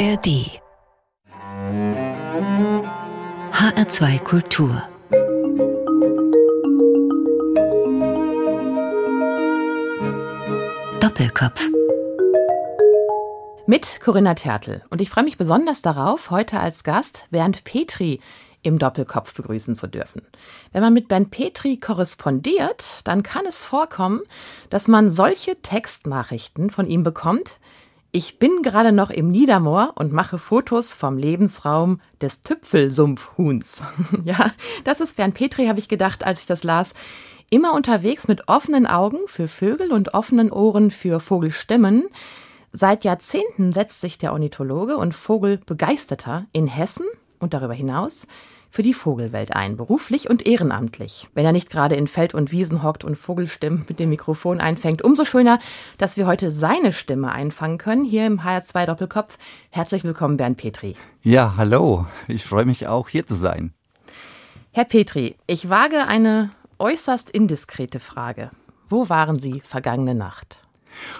ARD HR2 Kultur Doppelkopf mit Corinna Tertel. Und ich freue mich besonders darauf, heute als Gast Bernd Petri im Doppelkopf begrüßen zu dürfen. Wenn man mit Bernd Petri korrespondiert, dann kann es vorkommen, dass man solche Textnachrichten von ihm bekommt, ich bin gerade noch im Niedermoor und mache Fotos vom Lebensraum des Tüpfelsumpfhuhns. ja, das ist Bernd Petri, habe ich gedacht, als ich das las. Immer unterwegs mit offenen Augen für Vögel und offenen Ohren für Vogelstimmen. Seit Jahrzehnten setzt sich der Ornithologe und Vogelbegeisterter in Hessen und darüber hinaus für die Vogelwelt ein, beruflich und ehrenamtlich. Wenn er nicht gerade in Feld und Wiesen hockt und Vogelstimmen mit dem Mikrofon einfängt, umso schöner, dass wir heute seine Stimme einfangen können, hier im HR2 Doppelkopf. Herzlich willkommen, Bernd Petri. Ja, hallo. Ich freue mich auch, hier zu sein. Herr Petri, ich wage eine äußerst indiskrete Frage. Wo waren Sie vergangene Nacht?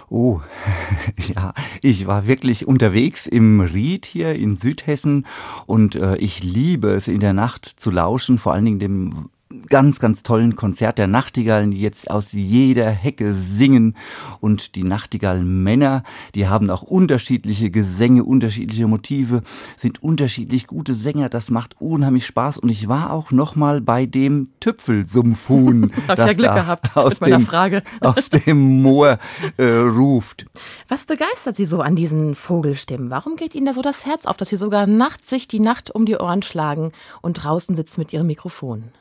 Oh, ja, ich war wirklich unterwegs im Ried hier in Südhessen und äh, ich liebe es in der Nacht zu lauschen, vor allen Dingen dem ganz, ganz tollen Konzert der Nachtigallen, die jetzt aus jeder Hecke singen. Und die Nachtigallenmänner, die haben auch unterschiedliche Gesänge, unterschiedliche Motive, sind unterschiedlich gute Sänger. Das macht unheimlich Spaß. Und ich war auch noch mal bei dem Tüpfelsumpfhuhn, Hab das ja Glück gehabt aus, dem, Frage. aus dem Moor äh, ruft. Was begeistert Sie so an diesen Vogelstimmen? Warum geht Ihnen da so das Herz auf, dass Sie sogar nachts sich die Nacht um die Ohren schlagen und draußen sitzen mit Ihrem Mikrofon?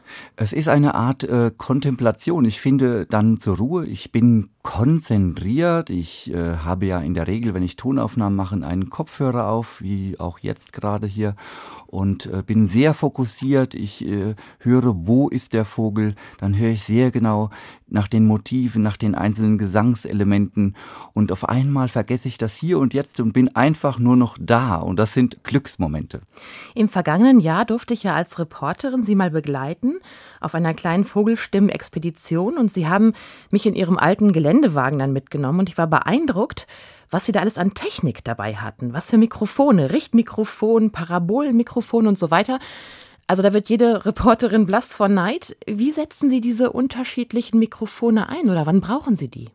Es ist eine Art äh, Kontemplation. Ich finde dann zur Ruhe. Ich bin konzentriert. Ich äh, habe ja in der Regel, wenn ich Tonaufnahmen mache, einen Kopfhörer auf, wie auch jetzt gerade hier, und äh, bin sehr fokussiert. Ich äh, höre, wo ist der Vogel. Dann höre ich sehr genau nach den Motiven, nach den einzelnen Gesangselementen. Und auf einmal vergesse ich das hier und jetzt und bin einfach nur noch da. Und das sind Glücksmomente. Im vergangenen Jahr durfte ich ja als Reporterin Sie mal begleiten auf einer kleinen Vogelstimmen-Expedition und Sie haben mich in Ihrem alten Geländewagen dann mitgenommen und ich war beeindruckt, was Sie da alles an Technik dabei hatten. Was für Mikrofone, Richtmikrofon, Parabolenmikrofon und so weiter. Also da wird jede Reporterin blass vor Neid. Wie setzen Sie diese unterschiedlichen Mikrofone ein oder wann brauchen Sie die?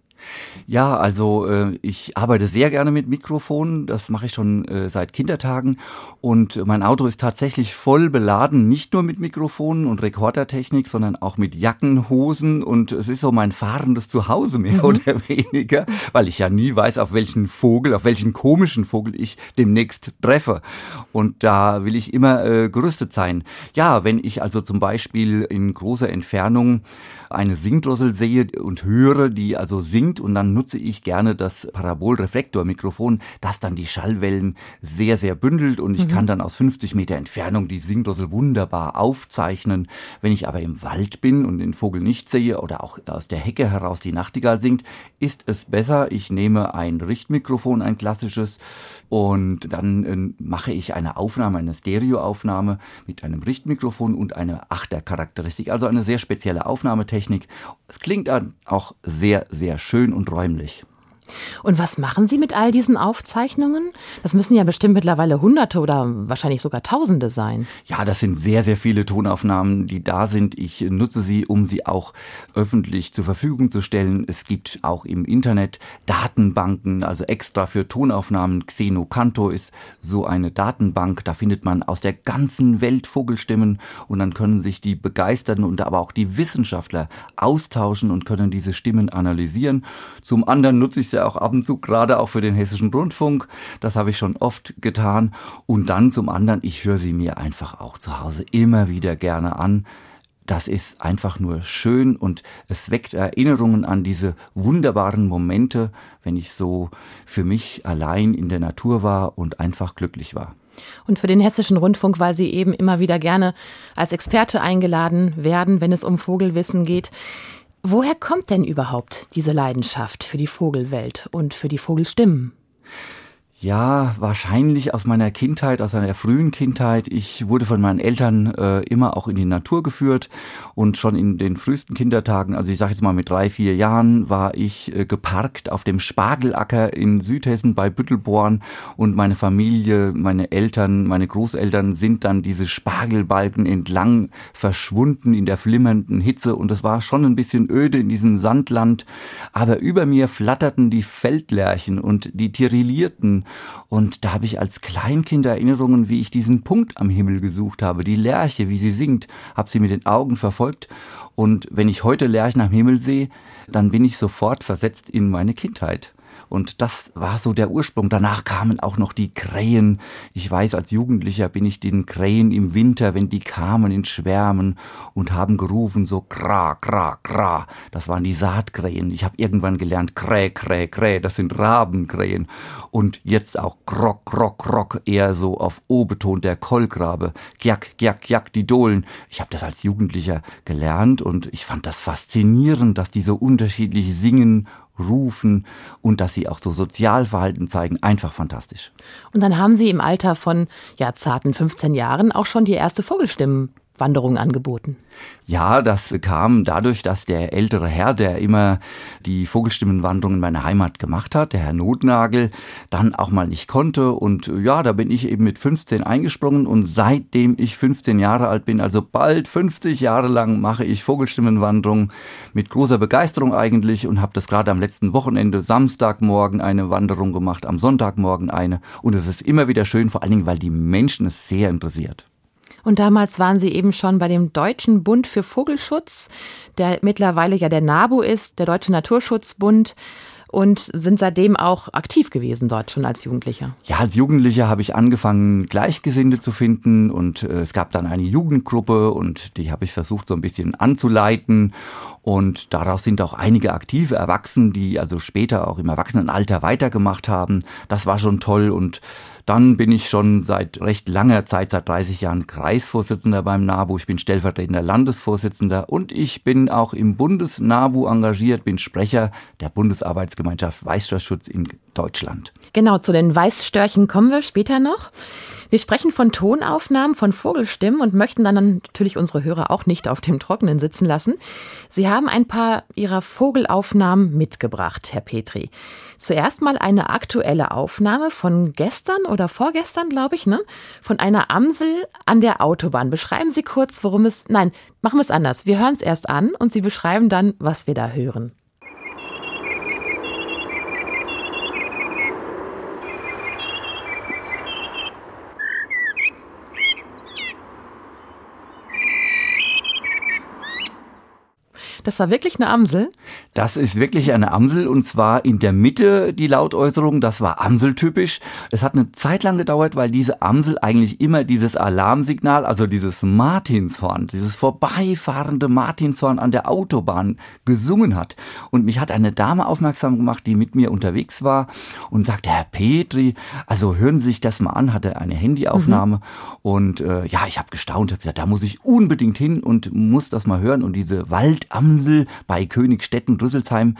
Ja, also äh, ich arbeite sehr gerne mit Mikrofonen. Das mache ich schon äh, seit Kindertagen. Und mein Auto ist tatsächlich voll beladen, nicht nur mit Mikrofonen und Rekordertechnik, sondern auch mit Jacken, Hosen. Und es ist so mein fahrendes Zuhause mehr mhm. oder weniger, weil ich ja nie weiß, auf welchen Vogel, auf welchen komischen Vogel ich demnächst treffe. Und da will ich immer äh, gerüstet sein. Ja, wenn ich also zum Beispiel in großer Entfernung eine Singdrossel sehe und höre, die also singt und dann nutze ich gerne das Parabolreflektormikrofon, das dann die Schallwellen sehr, sehr bündelt und ich mhm. kann dann aus 50 Meter Entfernung die Singdrossel wunderbar aufzeichnen. Wenn ich aber im Wald bin und den Vogel nicht sehe oder auch aus der Hecke heraus die Nachtigall singt, ist es besser, ich nehme ein Richtmikrofon, ein klassisches und dann äh, mache ich eine Aufnahme, eine Stereoaufnahme mit einem Richtmikrofon und einer Achtercharakteristik, also eine sehr spezielle Aufnahmetechnik Technik. Es klingt dann auch sehr, sehr schön und räumlich. Und was machen Sie mit all diesen Aufzeichnungen? Das müssen ja bestimmt mittlerweile Hunderte oder wahrscheinlich sogar Tausende sein. Ja, das sind sehr, sehr viele Tonaufnahmen, die da sind. Ich nutze sie, um sie auch öffentlich zur Verfügung zu stellen. Es gibt auch im Internet Datenbanken, also extra für Tonaufnahmen. Xenocanto ist so eine Datenbank. Da findet man aus der ganzen Welt Vogelstimmen und dann können sich die Begeisterten und aber auch die Wissenschaftler austauschen und können diese Stimmen analysieren. Zum anderen nutze ich ja auch ab und zu, gerade auch für den Hessischen Rundfunk. Das habe ich schon oft getan. Und dann zum anderen, ich höre sie mir einfach auch zu Hause immer wieder gerne an. Das ist einfach nur schön und es weckt Erinnerungen an diese wunderbaren Momente, wenn ich so für mich allein in der Natur war und einfach glücklich war. Und für den Hessischen Rundfunk, weil Sie eben immer wieder gerne als Experte eingeladen werden, wenn es um Vogelwissen geht. Woher kommt denn überhaupt diese Leidenschaft für die Vogelwelt und für die Vogelstimmen? Ja, wahrscheinlich aus meiner Kindheit, aus einer frühen Kindheit. Ich wurde von meinen Eltern äh, immer auch in die Natur geführt. Und schon in den frühesten Kindertagen, also ich sage jetzt mal mit drei, vier Jahren, war ich äh, geparkt auf dem Spargelacker in Südhessen bei Büttelborn. Und meine Familie, meine Eltern, meine Großeltern sind dann diese Spargelbalken entlang verschwunden in der flimmernden Hitze. Und es war schon ein bisschen öde in diesem Sandland, aber über mir flatterten die Feldlärchen und die tirillierten und da habe ich als Kleinkind Erinnerungen, wie ich diesen Punkt am Himmel gesucht habe, die Lerche, wie sie singt, habe sie mit den Augen verfolgt. Und wenn ich heute Lerchen am Himmel sehe, dann bin ich sofort versetzt in meine Kindheit. Und das war so der Ursprung. Danach kamen auch noch die Krähen. Ich weiß, als Jugendlicher bin ich den Krähen im Winter, wenn die kamen in Schwärmen und haben gerufen, so kra, kra, kra. Das waren die Saatkrähen. Ich habe irgendwann gelernt, krä, krä, krä. Das sind Rabenkrähen. Und jetzt auch krok, krok, krok. Eher so auf O betont der Kolkrabe. Gjack, gjack, gjack, die Dohlen. Ich habe das als Jugendlicher gelernt und ich fand das faszinierend, dass die so unterschiedlich singen rufen und dass sie auch so Sozialverhalten zeigen, einfach fantastisch. Und dann haben Sie im Alter von ja zarten 15 Jahren auch schon die erste Vogelstimmen Wanderung angeboten? Ja, das kam dadurch, dass der ältere Herr, der immer die Vogelstimmenwanderung in meiner Heimat gemacht hat, der Herr Notnagel, dann auch mal nicht konnte. Und ja, da bin ich eben mit 15 eingesprungen und seitdem ich 15 Jahre alt bin, also bald 50 Jahre lang, mache ich Vogelstimmenwanderung mit großer Begeisterung eigentlich und habe das gerade am letzten Wochenende, Samstagmorgen eine Wanderung gemacht, am Sonntagmorgen eine. Und es ist immer wieder schön, vor allen Dingen, weil die Menschen es sehr interessiert. Und damals waren Sie eben schon bei dem Deutschen Bund für Vogelschutz, der mittlerweile ja der NABU ist, der Deutsche Naturschutzbund und sind seitdem auch aktiv gewesen dort schon als Jugendlicher. Ja, als Jugendlicher habe ich angefangen, Gleichgesinnte zu finden und äh, es gab dann eine Jugendgruppe und die habe ich versucht so ein bisschen anzuleiten und daraus sind auch einige aktive Erwachsene, die also später auch im Erwachsenenalter weitergemacht haben. Das war schon toll und dann bin ich schon seit recht langer Zeit, seit 30 Jahren Kreisvorsitzender beim NABU. Ich bin stellvertretender Landesvorsitzender und ich bin auch im Bundes-NABU engagiert, bin Sprecher der Bundesarbeitsgemeinschaft Weißstörschutz in Deutschland. Genau, zu den Weißstörchen kommen wir später noch. Wir sprechen von Tonaufnahmen, von Vogelstimmen und möchten dann natürlich unsere Hörer auch nicht auf dem Trockenen sitzen lassen. Sie haben ein paar Ihrer Vogelaufnahmen mitgebracht, Herr Petri. Zuerst mal eine aktuelle Aufnahme von gestern oder vorgestern, glaube ich, ne? Von einer Amsel an der Autobahn. Beschreiben Sie kurz, worum es. Nein, machen wir es anders. Wir hören es erst an und Sie beschreiben dann, was wir da hören. Das war wirklich eine Amsel? Das ist wirklich eine Amsel und zwar in der Mitte die Lautäußerung. Das war amseltypisch. Es hat eine Zeit lang gedauert, weil diese Amsel eigentlich immer dieses Alarmsignal, also dieses Martinshorn, dieses vorbeifahrende Martinshorn an der Autobahn gesungen hat. Und mich hat eine Dame aufmerksam gemacht, die mit mir unterwegs war und sagte, Herr Petri, also hören Sie sich das mal an, hatte eine Handyaufnahme. Mhm. Und äh, ja, ich habe gestaunt, habe gesagt, da muss ich unbedingt hin und muss das mal hören. Und diese Waldamsel Insel bei Königstetten, Rüsselsheim.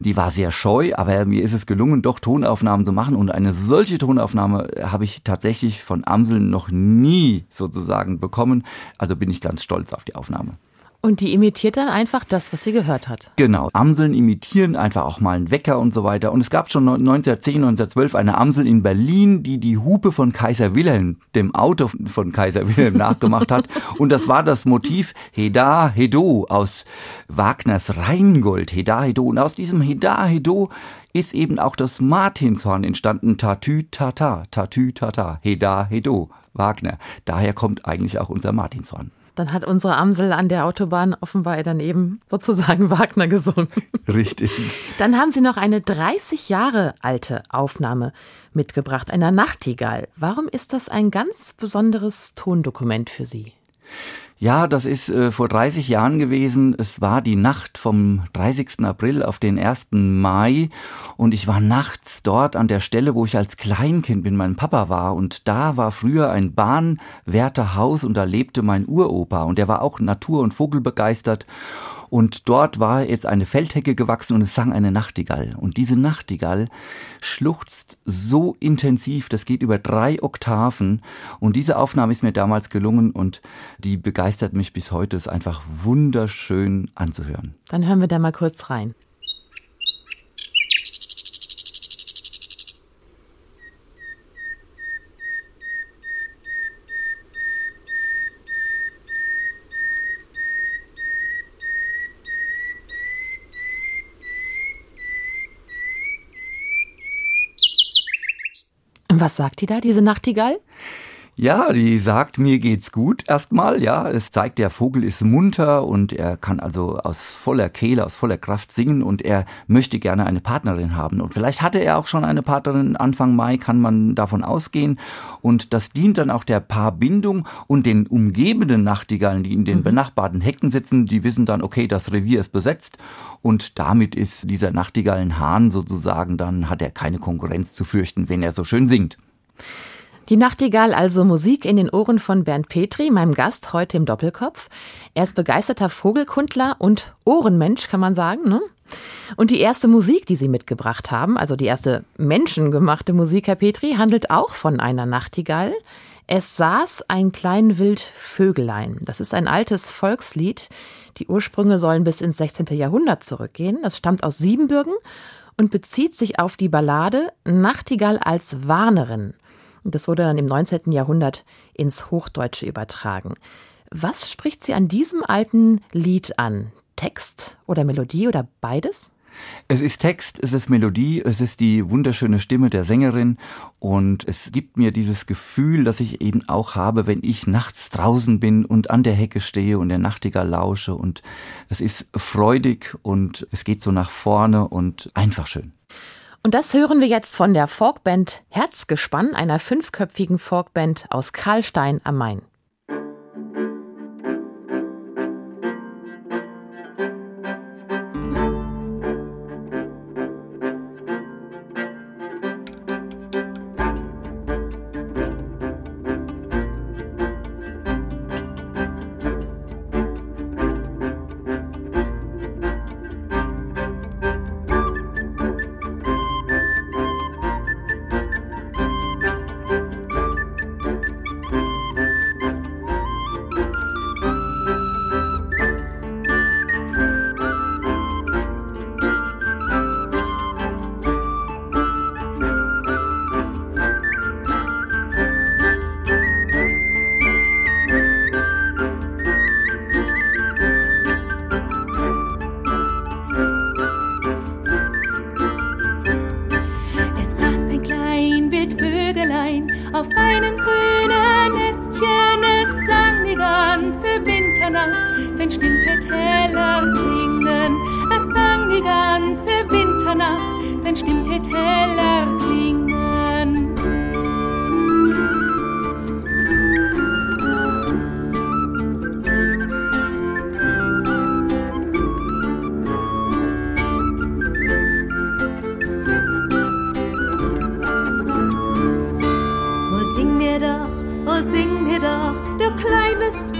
Die war sehr scheu, aber mir ist es gelungen, doch Tonaufnahmen zu machen. Und eine solche Tonaufnahme habe ich tatsächlich von Amseln noch nie sozusagen bekommen. Also bin ich ganz stolz auf die Aufnahme. Und die imitiert dann einfach das, was sie gehört hat. Genau. Amseln imitieren einfach auch mal einen Wecker und so weiter. Und es gab schon 1910, 1912 eine Amsel in Berlin, die die Hupe von Kaiser Wilhelm, dem Auto von Kaiser Wilhelm, nachgemacht hat. Und das war das Motiv Heda Hedo aus Wagners Rheingold. Heda Hedo. Und aus diesem Heda Hedo ist eben auch das Martinshorn entstanden. Tatü Tata, Tatü Tata, Heda Hedo, Wagner. Daher kommt eigentlich auch unser Martinshorn. Dann hat unsere Amsel an der Autobahn offenbar dann eben sozusagen Wagner gesungen. Richtig. Dann haben Sie noch eine 30 Jahre alte Aufnahme mitgebracht, einer Nachtigall. Warum ist das ein ganz besonderes Tondokument für Sie? Ja, das ist äh, vor 30 Jahren gewesen. Es war die Nacht vom 30. April auf den 1. Mai und ich war nachts dort an der Stelle, wo ich als Kleinkind mit meinem Papa war und da war früher ein Bahnwärterhaus und da lebte mein Uropa und der war auch Natur- und Vogelbegeistert Und dort war jetzt eine Feldhecke gewachsen und es sang eine Nachtigall. Und diese Nachtigall schluchzt so intensiv, das geht über drei Oktaven. Und diese Aufnahme ist mir damals gelungen und die begeistert mich bis heute. Es ist einfach wunderschön anzuhören. Dann hören wir da mal kurz rein. Was sagt die da, diese Nachtigall? Ja, die sagt, mir geht's gut erstmal, ja. Es zeigt, der Vogel ist munter und er kann also aus voller Kehle, aus voller Kraft singen und er möchte gerne eine Partnerin haben. Und vielleicht hatte er auch schon eine Partnerin Anfang Mai, kann man davon ausgehen. Und das dient dann auch der Paarbindung und den umgebenden Nachtigallen, die in den mhm. benachbarten Hecken sitzen, die wissen dann, okay, das Revier ist besetzt und damit ist dieser Nachtigallenhahn sozusagen, dann hat er keine Konkurrenz zu fürchten, wenn er so schön singt. Die Nachtigall also Musik in den Ohren von Bernd Petri, meinem Gast heute im Doppelkopf. Er ist begeisterter Vogelkundler und Ohrenmensch, kann man sagen, ne? Und die erste Musik, die Sie mitgebracht haben, also die erste menschengemachte Musik, Herr Petri, handelt auch von einer Nachtigall. Es saß ein klein wild Vögelein. Das ist ein altes Volkslied. Die Ursprünge sollen bis ins 16. Jahrhundert zurückgehen. Das stammt aus Siebenbürgen und bezieht sich auf die Ballade Nachtigall als Warnerin. Das wurde dann im 19. Jahrhundert ins Hochdeutsche übertragen. Was spricht Sie an diesem alten Lied an? Text oder Melodie oder beides? Es ist Text, es ist Melodie, es ist die wunderschöne Stimme der Sängerin und es gibt mir dieses Gefühl, das ich eben auch habe, wenn ich nachts draußen bin und an der Hecke stehe und der Nachtigall lausche und es ist freudig und es geht so nach vorne und einfach schön. Und das hören wir jetzt von der Folkband Herzgespann, einer fünfköpfigen Folkband aus Karlstein am Main.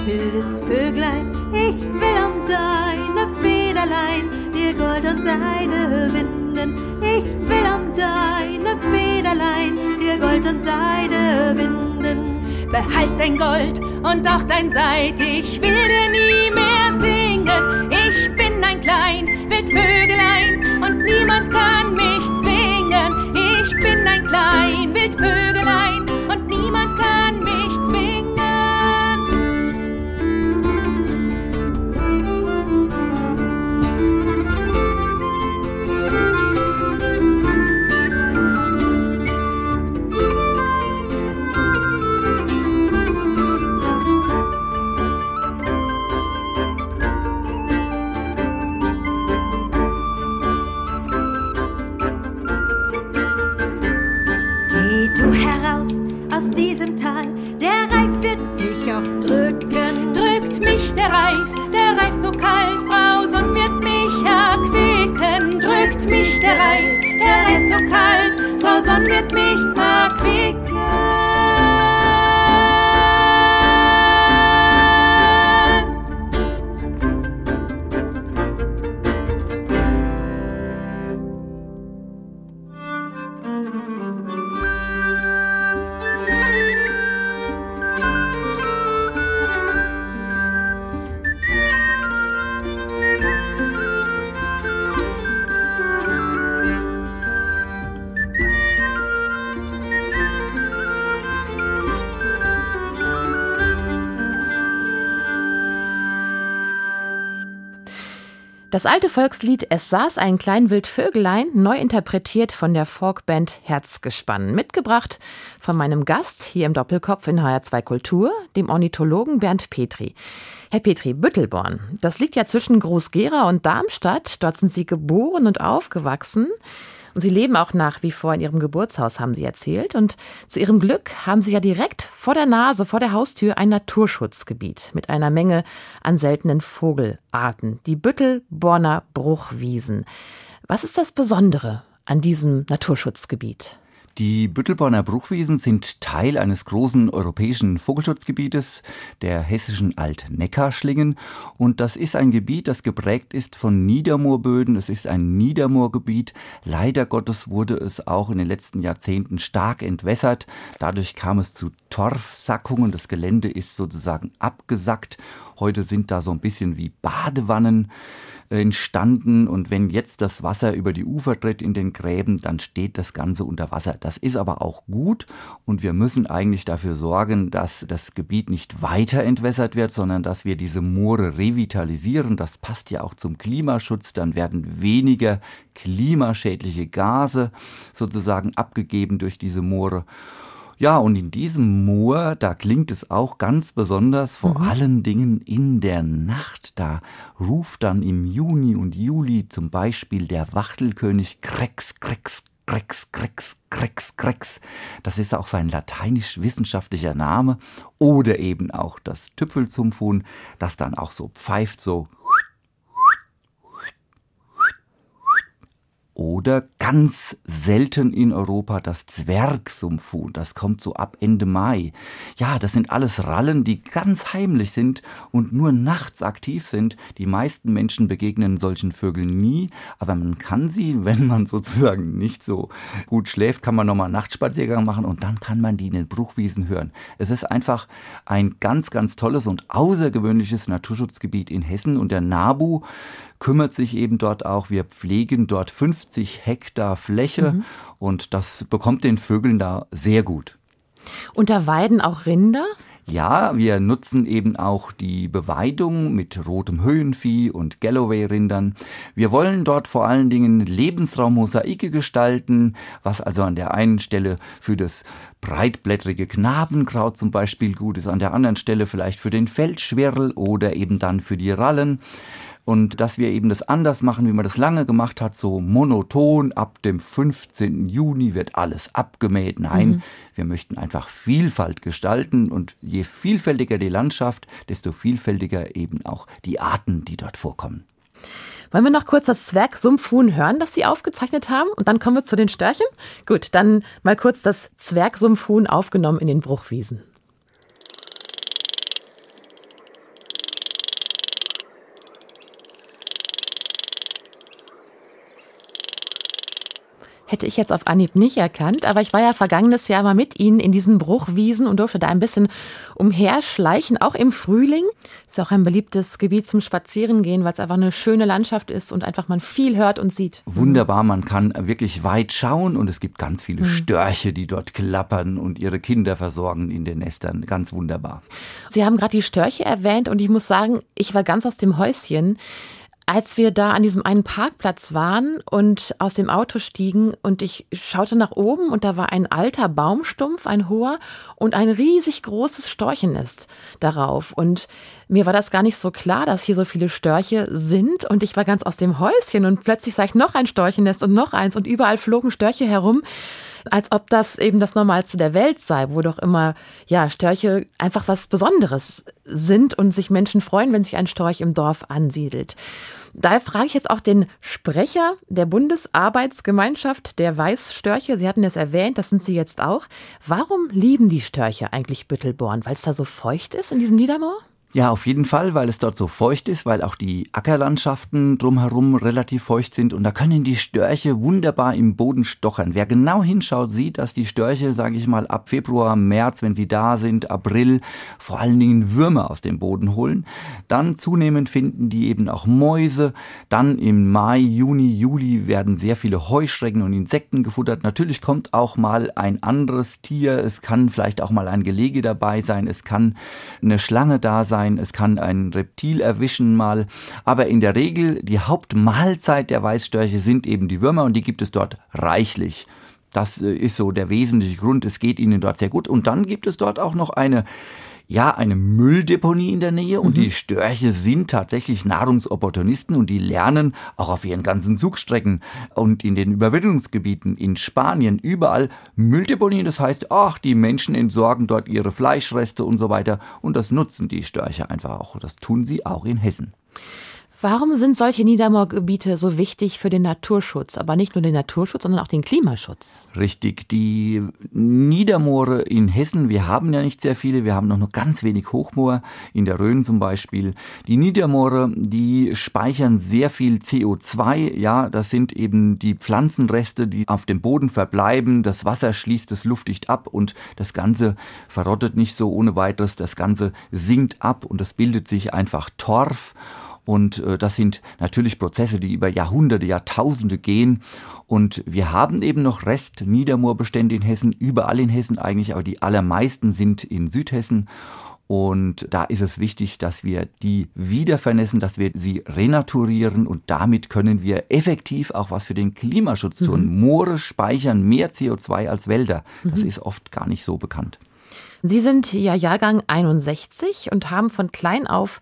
wildes Vöglein, ich will um deine Federlein dir Gold und Seide winden. Ich will um deine Federlein dir Gold und Seide winden. Behalt dein Gold und auch dein Seid, ich will dir nie mehr singen. Ich bin ein klein Wildvögelein und niemand kann mich zwingen. Ich bin ein klein Wildvögelein. nicht der Reif, der ist so kalt, Frau Sonn wird mich mal. Das alte Volkslied Es saß ein klein Wildvögelein, neu interpretiert von der Folkband Herzgespann. Mitgebracht von meinem Gast hier im Doppelkopf in HR2 Kultur, dem Ornithologen Bernd Petri. Herr Petri, Büttelborn, das liegt ja zwischen Groß-Gera und Darmstadt. Dort sind Sie geboren und aufgewachsen. Und Sie leben auch nach wie vor in Ihrem Geburtshaus, haben Sie erzählt. Und zu Ihrem Glück haben Sie ja direkt vor der Nase, vor der Haustür ein Naturschutzgebiet mit einer Menge an seltenen Vogelarten, die Büttelborner Bruchwiesen. Was ist das Besondere an diesem Naturschutzgebiet? Die Büttelborner Bruchwiesen sind Teil eines großen europäischen Vogelschutzgebietes, der hessischen Alt-Neckar-Schlingen. Und das ist ein Gebiet, das geprägt ist von Niedermoorböden. Es ist ein Niedermoorgebiet. Leider Gottes wurde es auch in den letzten Jahrzehnten stark entwässert. Dadurch kam es zu Torfsackungen. Das Gelände ist sozusagen abgesackt. Heute sind da so ein bisschen wie Badewannen entstanden und wenn jetzt das Wasser über die Ufer tritt in den Gräben, dann steht das Ganze unter Wasser. Das ist aber auch gut und wir müssen eigentlich dafür sorgen, dass das Gebiet nicht weiter entwässert wird, sondern dass wir diese Moore revitalisieren. Das passt ja auch zum Klimaschutz. Dann werden weniger klimaschädliche Gase sozusagen abgegeben durch diese Moore. Ja, und in diesem Moor, da klingt es auch ganz besonders, vor mhm. allen Dingen in der Nacht. Da ruft dann im Juni und Juli zum Beispiel der Wachtelkönig Krex, Krex, Krex, Krex, Krex, Krex. Das ist auch sein lateinisch-wissenschaftlicher Name. Oder eben auch das Tüpfelzumpfhuhn, das dann auch so pfeift, so Oder ganz selten in Europa das Zwergsumpfhuhn. Das kommt so ab Ende Mai. Ja, das sind alles Rallen, die ganz heimlich sind und nur nachts aktiv sind. Die meisten Menschen begegnen solchen Vögeln nie, aber man kann sie, wenn man sozusagen nicht so gut schläft, kann man nochmal Nachtspaziergang machen und dann kann man die in den Bruchwiesen hören. Es ist einfach ein ganz, ganz tolles und außergewöhnliches Naturschutzgebiet in Hessen und der NABU kümmert sich eben dort auch. Wir pflegen dort 50 Hektar Fläche mhm. und das bekommt den Vögeln da sehr gut. Und da weiden auch Rinder? Ja, wir nutzen eben auch die Beweidung mit rotem Höhenvieh und Galloway-Rindern. Wir wollen dort vor allen Dingen Lebensraummosaike gestalten, was also an der einen Stelle für das breitblättrige Knabenkraut zum Beispiel gut ist, an der anderen Stelle vielleicht für den Feldschwirl oder eben dann für die Rallen und dass wir eben das anders machen, wie man das lange gemacht hat, so monoton, ab dem 15. Juni wird alles abgemäht. Nein, mhm. wir möchten einfach Vielfalt gestalten und je vielfältiger die Landschaft, desto vielfältiger eben auch die Arten, die dort vorkommen. Wollen wir noch kurz das Zwergsumpfhuhn hören, das Sie aufgezeichnet haben? Und dann kommen wir zu den Störchen? Gut, dann mal kurz das Zwergsumpfhuhn aufgenommen in den Bruchwiesen. Hätte ich jetzt auf Anhieb nicht erkannt. Aber ich war ja vergangenes Jahr mal mit Ihnen in diesen Bruchwiesen und durfte da ein bisschen umherschleichen, auch im Frühling. Ist auch ein beliebtes Gebiet zum Spazierengehen, weil es einfach eine schöne Landschaft ist und einfach man viel hört und sieht. Wunderbar, man kann wirklich weit schauen und es gibt ganz viele mhm. Störche, die dort klappern und ihre Kinder versorgen in den Nestern. Ganz wunderbar. Sie haben gerade die Störche erwähnt und ich muss sagen, ich war ganz aus dem Häuschen als wir da an diesem einen Parkplatz waren und aus dem Auto stiegen und ich schaute nach oben und da war ein alter Baumstumpf, ein hoher und ein riesig großes Storchennest darauf. Und mir war das gar nicht so klar, dass hier so viele Störche sind und ich war ganz aus dem Häuschen und plötzlich sah ich noch ein Storchennest und noch eins und überall flogen Störche herum als ob das eben das Normalste der Welt sei, wo doch immer, ja, Störche einfach was Besonderes sind und sich Menschen freuen, wenn sich ein Storch im Dorf ansiedelt. Daher frage ich jetzt auch den Sprecher der Bundesarbeitsgemeinschaft der Weißstörche. Sie hatten es erwähnt, das sind Sie jetzt auch. Warum lieben die Störche eigentlich Büttelborn? Weil es da so feucht ist in diesem Niedermoor? Ja, auf jeden Fall, weil es dort so feucht ist, weil auch die Ackerlandschaften drumherum relativ feucht sind und da können die Störche wunderbar im Boden stochern. Wer genau hinschaut, sieht, dass die Störche, sage ich mal, ab Februar, März, wenn sie da sind, April, vor allen Dingen Würmer aus dem Boden holen. Dann zunehmend finden die eben auch Mäuse. Dann im Mai, Juni, Juli werden sehr viele Heuschrecken und Insekten gefuttert. Natürlich kommt auch mal ein anderes Tier. Es kann vielleicht auch mal ein Gelege dabei sein. Es kann eine Schlange da sein sein, es kann ein Reptil erwischen mal, aber in der Regel die Hauptmahlzeit der Weißstörche sind eben die Würmer und die gibt es dort reichlich. Das äh, ist so der wesentliche Grund. Es geht ihnen dort sehr gut. Und dann gibt es dort auch noch eine ja, eine Mülldeponie in der Nähe und mhm. die Störche sind tatsächlich Nahrungsopportunisten und die lernen auch auf ihren ganzen Zugstrecken und in den Überwindungsgebieten in Spanien überall Mülldeponien. Das heißt, ach, die Menschen entsorgen dort ihre Fleischreste und so weiter und das nutzen die Störche einfach auch. Das tun sie auch in Hessen. Warum sind solche Niedermoorgebiete so wichtig für den Naturschutz? Aber nicht nur den Naturschutz, sondern auch den Klimaschutz. Richtig. Die Niedermoore in Hessen, wir haben ja nicht sehr viele, wir haben noch nur ganz wenig Hochmoor, in der Rhön zum Beispiel. Die Niedermoore, die speichern sehr viel CO2. Ja, das sind eben die Pflanzenreste, die auf dem Boden verbleiben. Das Wasser schließt es luftdicht ab und das Ganze verrottet nicht so ohne weiteres. Das Ganze sinkt ab und es bildet sich einfach Torf. Und äh, das sind natürlich Prozesse, die über Jahrhunderte, Jahrtausende gehen. Und wir haben eben noch Rest-Niedermoorbestände in Hessen, überall in Hessen eigentlich, aber die allermeisten sind in Südhessen. Und da ist es wichtig, dass wir die wieder vernässen, dass wir sie renaturieren und damit können wir effektiv auch was für den Klimaschutz tun. Mhm. Moore speichern mehr CO2 als Wälder. Das mhm. ist oft gar nicht so bekannt. Sie sind ja Jahrgang 61 und haben von klein auf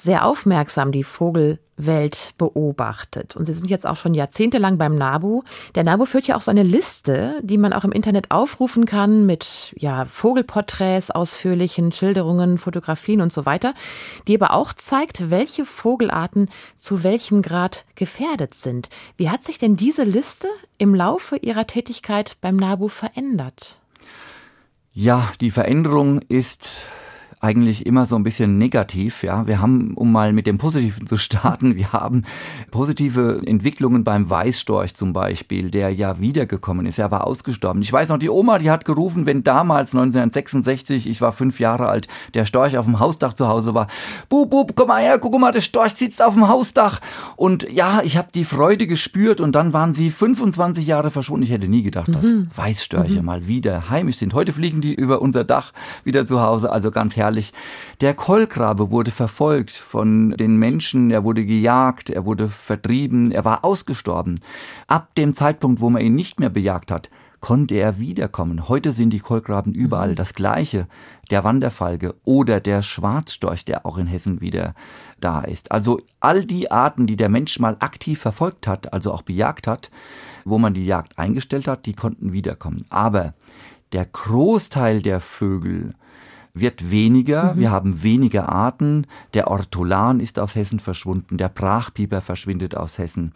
sehr aufmerksam die Vogelwelt beobachtet. Und Sie sind jetzt auch schon jahrzehntelang beim NABU. Der NABU führt ja auch so eine Liste, die man auch im Internet aufrufen kann mit ja, Vogelporträts, ausführlichen Schilderungen, Fotografien und so weiter, die aber auch zeigt, welche Vogelarten zu welchem Grad gefährdet sind. Wie hat sich denn diese Liste im Laufe Ihrer Tätigkeit beim NABU verändert? Ja, die Veränderung ist eigentlich immer so ein bisschen negativ. Ja, wir haben, um mal mit dem Positiven zu starten, wir haben positive Entwicklungen beim Weißstorch zum Beispiel, der ja wiedergekommen ist. Er war ausgestorben. Ich weiß noch, die Oma, die hat gerufen, wenn damals 1966, ich war fünf Jahre alt, der Storch auf dem Hausdach zu Hause war. Bub, bub, komm mal her, guck mal, der Storch sitzt auf dem Hausdach. Und ja, ich habe die Freude gespürt und dann waren sie 25 Jahre verschwunden. Ich hätte nie gedacht, mhm. dass Weißstörche mhm. mal wieder heimisch sind. Heute fliegen die über unser Dach wieder zu Hause, also ganz herrlich herrlich. Der Kolkrabe wurde verfolgt von den Menschen, er wurde gejagt, er wurde vertrieben, er war ausgestorben. Ab dem Zeitpunkt, wo man ihn nicht mehr bejagt hat, konnte er wiederkommen. Heute sind die Kolkraben überall mhm. das gleiche. Der Wanderfalke oder der Schwarzstorch, der auch in Hessen wieder da ist. Also all die Arten, die der Mensch mal aktiv verfolgt hat, also auch bejagt hat, wo man die Jagd eingestellt hat, die konnten wiederkommen. Aber der Großteil der Vögel, wird weniger. Mhm. Wir haben weniger Arten. Der Ortolan ist aus Hessen verschwunden. Der Brachpieper verschwindet aus Hessen.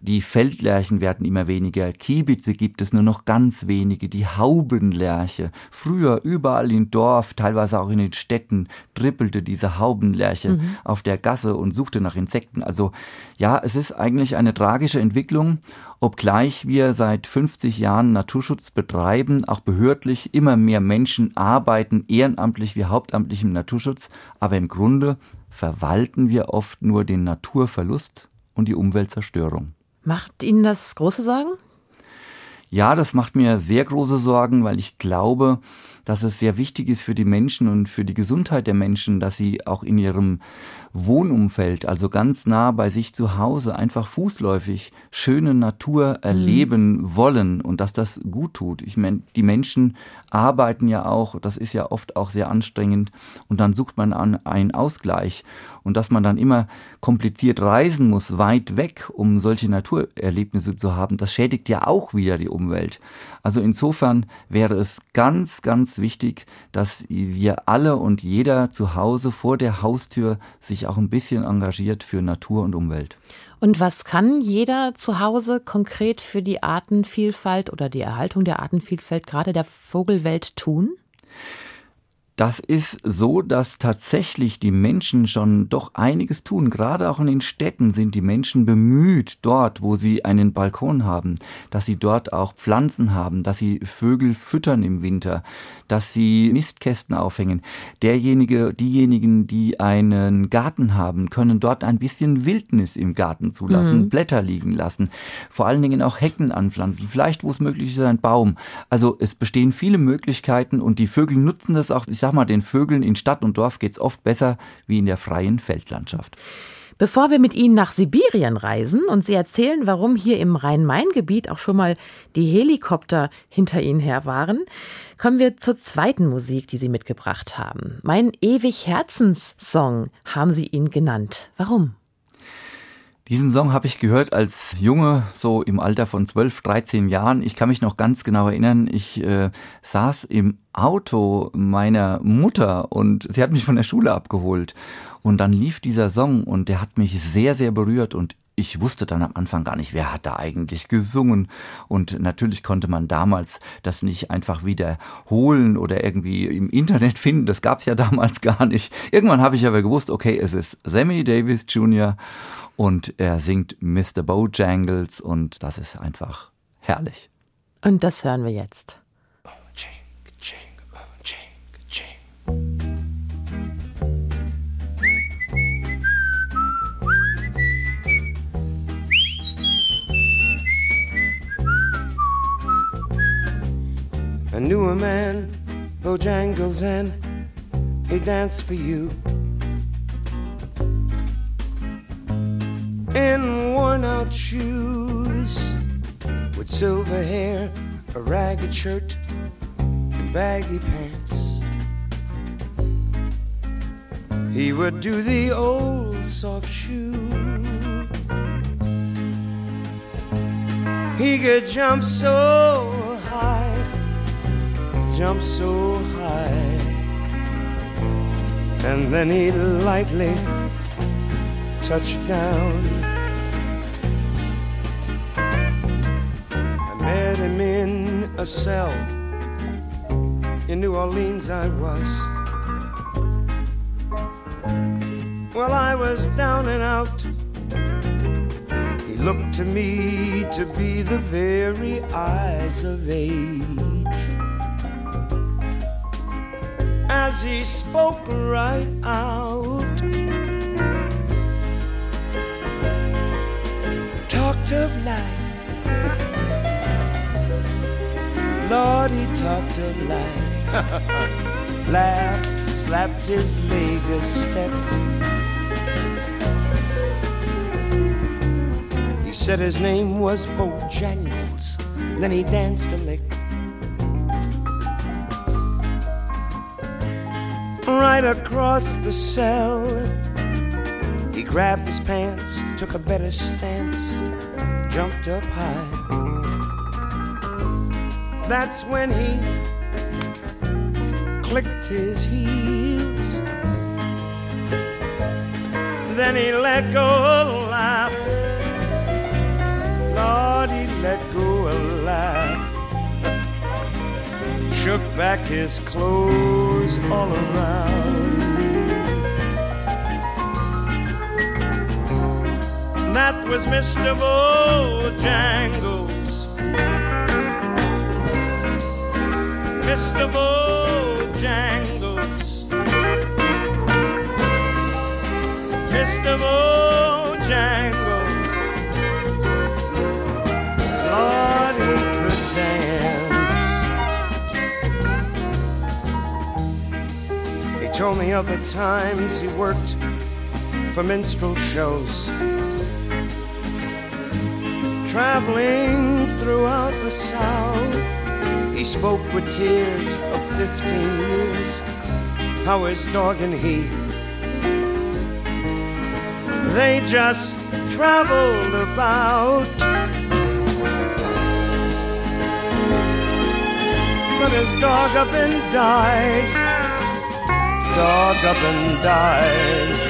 Die Feldlerchen werden immer weniger. Kiebitze gibt es nur noch ganz wenige. Die Haubenlerche. Früher überall im Dorf, teilweise auch in den Städten, trippelte diese Haubenlerche mhm. auf der Gasse und suchte nach Insekten. Also ja, es ist eigentlich eine tragische Entwicklung obgleich wir seit 50 Jahren Naturschutz betreiben, auch behördlich immer mehr Menschen arbeiten ehrenamtlich wie hauptamtlich im Naturschutz, aber im Grunde verwalten wir oft nur den Naturverlust und die Umweltzerstörung. Macht Ihnen das große Sorgen? Ja, das macht mir sehr große Sorgen, weil ich glaube, dass es sehr wichtig ist für die Menschen und für die Gesundheit der Menschen, dass sie auch in ihrem Wohnumfeld, also ganz nah bei sich zu Hause, einfach fußläufig schöne Natur erleben mhm. wollen und dass das gut tut. Ich meine, die Menschen arbeiten ja auch, das ist ja oft auch sehr anstrengend und dann sucht man an einen Ausgleich und dass man dann immer kompliziert reisen muss, weit weg, um solche Naturerlebnisse zu haben, das schädigt ja auch wieder die Umwelt. Also insofern wäre es ganz, ganz wichtig, dass wir alle und jeder zu Hause vor der Haustür sich auch ein bisschen engagiert für Natur und Umwelt. Und was kann jeder zu Hause konkret für die Artenvielfalt oder die Erhaltung der Artenvielfalt gerade der Vogelwelt tun? Das ist so, dass tatsächlich die Menschen schon doch einiges tun. Gerade auch in den Städten sind die Menschen bemüht, dort, wo sie einen Balkon haben, dass sie dort auch Pflanzen haben, dass sie Vögel füttern im Winter, dass sie Nistkästen aufhängen. Derjenige, diejenigen, die einen Garten haben, können dort ein bisschen Wildnis im Garten zulassen, mhm. Blätter liegen lassen, vor allen Dingen auch Hecken anpflanzen, vielleicht wo es möglich ist, ein Baum. Also es bestehen viele Möglichkeiten und die Vögel nutzen das auch. Ich sag mal, den Vögeln in Stadt und Dorf geht's oft besser wie in der freien Feldlandschaft. Bevor wir mit Ihnen nach Sibirien reisen und Sie erzählen, warum hier im Rhein-Main-Gebiet auch schon mal die Helikopter hinter Ihnen her waren, kommen wir zur zweiten Musik, die Sie mitgebracht haben. Mein ewig Herzenssong haben Sie ihn genannt. Warum? Diesen Song habe ich gehört als Junge, so im Alter von 12, 13 Jahren. Ich kann mich noch ganz genau erinnern, ich äh, saß im Auto meiner Mutter und sie hat mich von der Schule abgeholt. Und dann lief dieser Song und der hat mich sehr, sehr berührt und ich wusste dann am Anfang gar nicht, wer hat da eigentlich gesungen. Und natürlich konnte man damals das nicht einfach wiederholen oder irgendwie im Internet finden. Das gab es ja damals gar nicht. Irgendwann habe ich aber gewusst, okay, es ist Sammy Davis Jr. und er singt Mr. Bojangles und das ist einfach herrlich. Und das hören wir jetzt. I knew a man, Bojangles, and he danced for you. Shoes, with silver hair, a ragged shirt, and baggy pants. He would do the old soft shoe. He could jump so high jump so high. And then he'd lightly touched down. A cell in New Orleans, I was. Well, I was down and out. He looked to me to be the very eyes of age. as he spoke right out. Talked of life. Lord, he talked of life. Laughed, slapped his leg a step. He said his name was Bojangles. Then he danced a lick. right across the cell. He grabbed his pants, took a better stance, jumped up high. That's when he clicked his heels. Then he let go a laugh. Lord, he let go a laugh shook back his clothes all around. That was Mr. Bojangles. Mr. Bojangles. Mr. Bojangles. Lord, he could dance. He told me of the times he worked for minstrel shows traveling throughout the South. He spoke with tears of 15 years, how his dog and he, they just traveled about. But his dog up and died, dog up and died.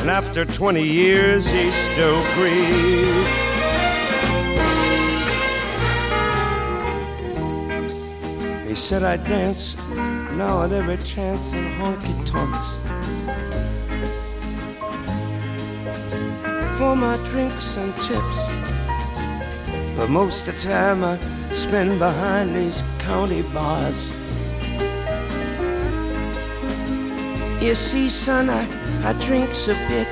And after 20 years, he still grieves. Said, I dance now at every chance in honky tonks. For my drinks and tips. But most of the time I spend behind these county bars. You see, son, I, I drinks a bit.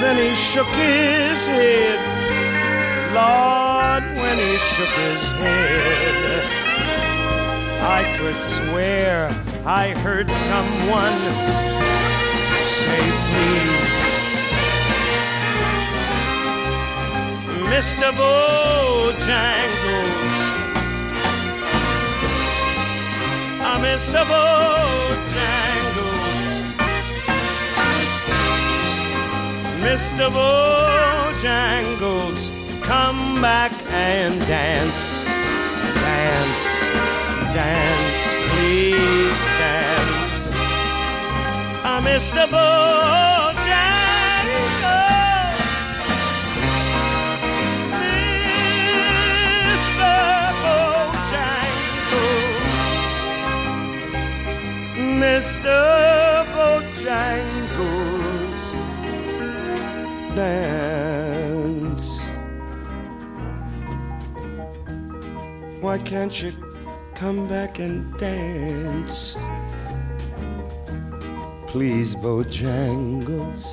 Then he shook his head. Lord, when he shook his head. I could swear I heard someone say, please. Mr. Bojangles. Ah, Mr. Bojangles. Mr. Bojangles, come back and dance. Dance, dance, please dance. Ah, Mr. Bojangles. Mr. Bojangles dance. Why can't you come back and dance? Please, Bojangles.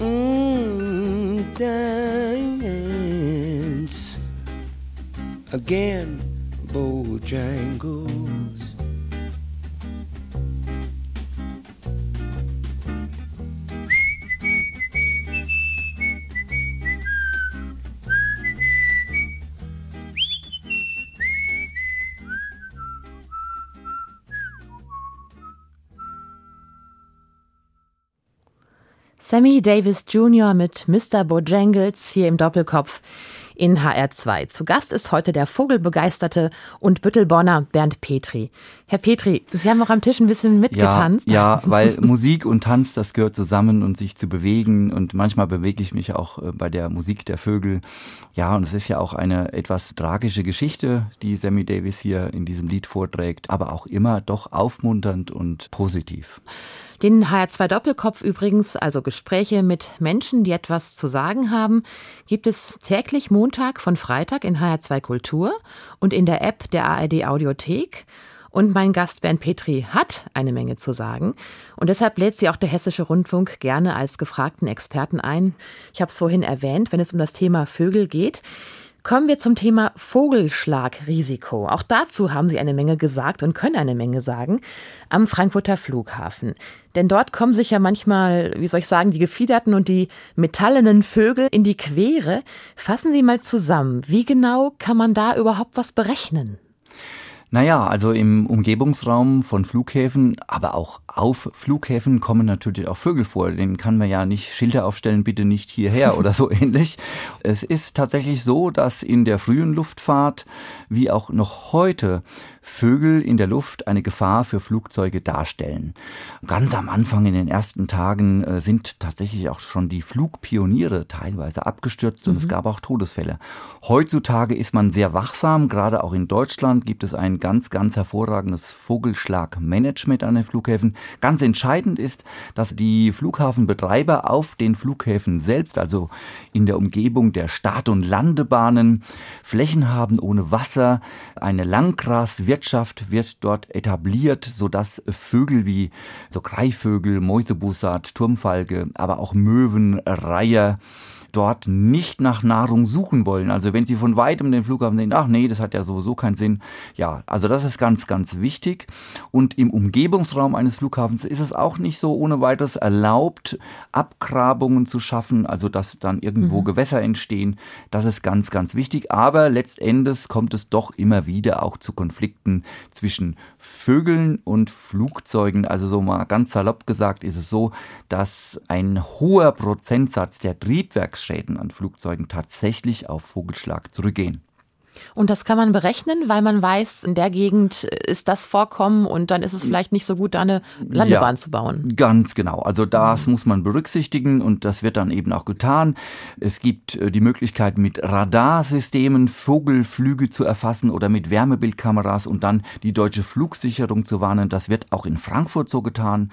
Mm, dance again, Bojangles. Sammy Davis Jr. mit Mr. Bojangles hier im Doppelkopf in HR2. Zu Gast ist heute der Vogelbegeisterte und Büttelborner Bernd Petri. Herr Petri, Sie haben auch am Tisch ein bisschen mitgetanzt. Ja, ja weil Musik und Tanz, das gehört zusammen und sich zu bewegen und manchmal bewege ich mich auch äh, bei der Musik der Vögel. Ja, und es ist ja auch eine etwas tragische Geschichte, die Sammy Davis hier in diesem Lied vorträgt, aber auch immer doch aufmunternd und positiv. Den HR2 Doppelkopf übrigens, also Gespräche mit Menschen, die etwas zu sagen haben, gibt es täglich Montag von Freitag in HR2 Kultur und in der App der ARD Audiothek. Und mein Gast Bernd Petri hat eine Menge zu sagen. Und deshalb lädt sie auch der Hessische Rundfunk gerne als gefragten Experten ein. Ich habe es vorhin erwähnt, wenn es um das Thema Vögel geht. Kommen wir zum Thema Vogelschlagrisiko. Auch dazu haben Sie eine Menge gesagt und können eine Menge sagen am Frankfurter Flughafen. Denn dort kommen sich ja manchmal, wie soll ich sagen, die gefiederten und die metallenen Vögel in die Quere. Fassen Sie mal zusammen. Wie genau kann man da überhaupt was berechnen? Naja, also im Umgebungsraum von Flughäfen, aber auch auf Flughäfen kommen natürlich auch Vögel vor. Den kann man ja nicht Schilder aufstellen, bitte nicht hierher oder so ähnlich. Es ist tatsächlich so, dass in der frühen Luftfahrt, wie auch noch heute, Vögel in der Luft eine Gefahr für Flugzeuge darstellen. Ganz am Anfang in den ersten Tagen äh, sind tatsächlich auch schon die Flugpioniere teilweise abgestürzt und mhm. es gab auch Todesfälle. Heutzutage ist man sehr wachsam, gerade auch in Deutschland gibt es ein ganz, ganz hervorragendes Vogelschlagmanagement an den Flughäfen. Ganz entscheidend ist, dass die Flughafenbetreiber auf den Flughäfen selbst, also in der Umgebung der Start- und Landebahnen, Flächen haben ohne Wasser, eine Langgras Wirtschaft wird dort etabliert, sodass Vögel wie so Greifvögel, Mäusebussard, Turmfalke, aber auch Möwen, Reiher, dort nicht nach Nahrung suchen wollen. Also wenn Sie von weitem den Flughafen sehen, ach nee, das hat ja sowieso keinen Sinn. Ja, also das ist ganz, ganz wichtig. Und im Umgebungsraum eines Flughafens ist es auch nicht so ohne weiteres erlaubt, Abgrabungen zu schaffen, also dass dann irgendwo mhm. Gewässer entstehen. Das ist ganz, ganz wichtig. Aber letztendlich kommt es doch immer wieder auch zu Konflikten zwischen Vögeln und Flugzeugen. Also so mal ganz salopp gesagt ist es so, dass ein hoher Prozentsatz der Triebwerks Schäden an Flugzeugen tatsächlich auf Vogelschlag zurückgehen. Und das kann man berechnen, weil man weiß, in der Gegend ist das Vorkommen und dann ist es vielleicht nicht so gut, da eine Landebahn ja, zu bauen. Ganz genau. Also das mhm. muss man berücksichtigen und das wird dann eben auch getan. Es gibt äh, die Möglichkeit, mit Radarsystemen Vogelflüge zu erfassen oder mit Wärmebildkameras und dann die deutsche Flugsicherung zu warnen. Das wird auch in Frankfurt so getan.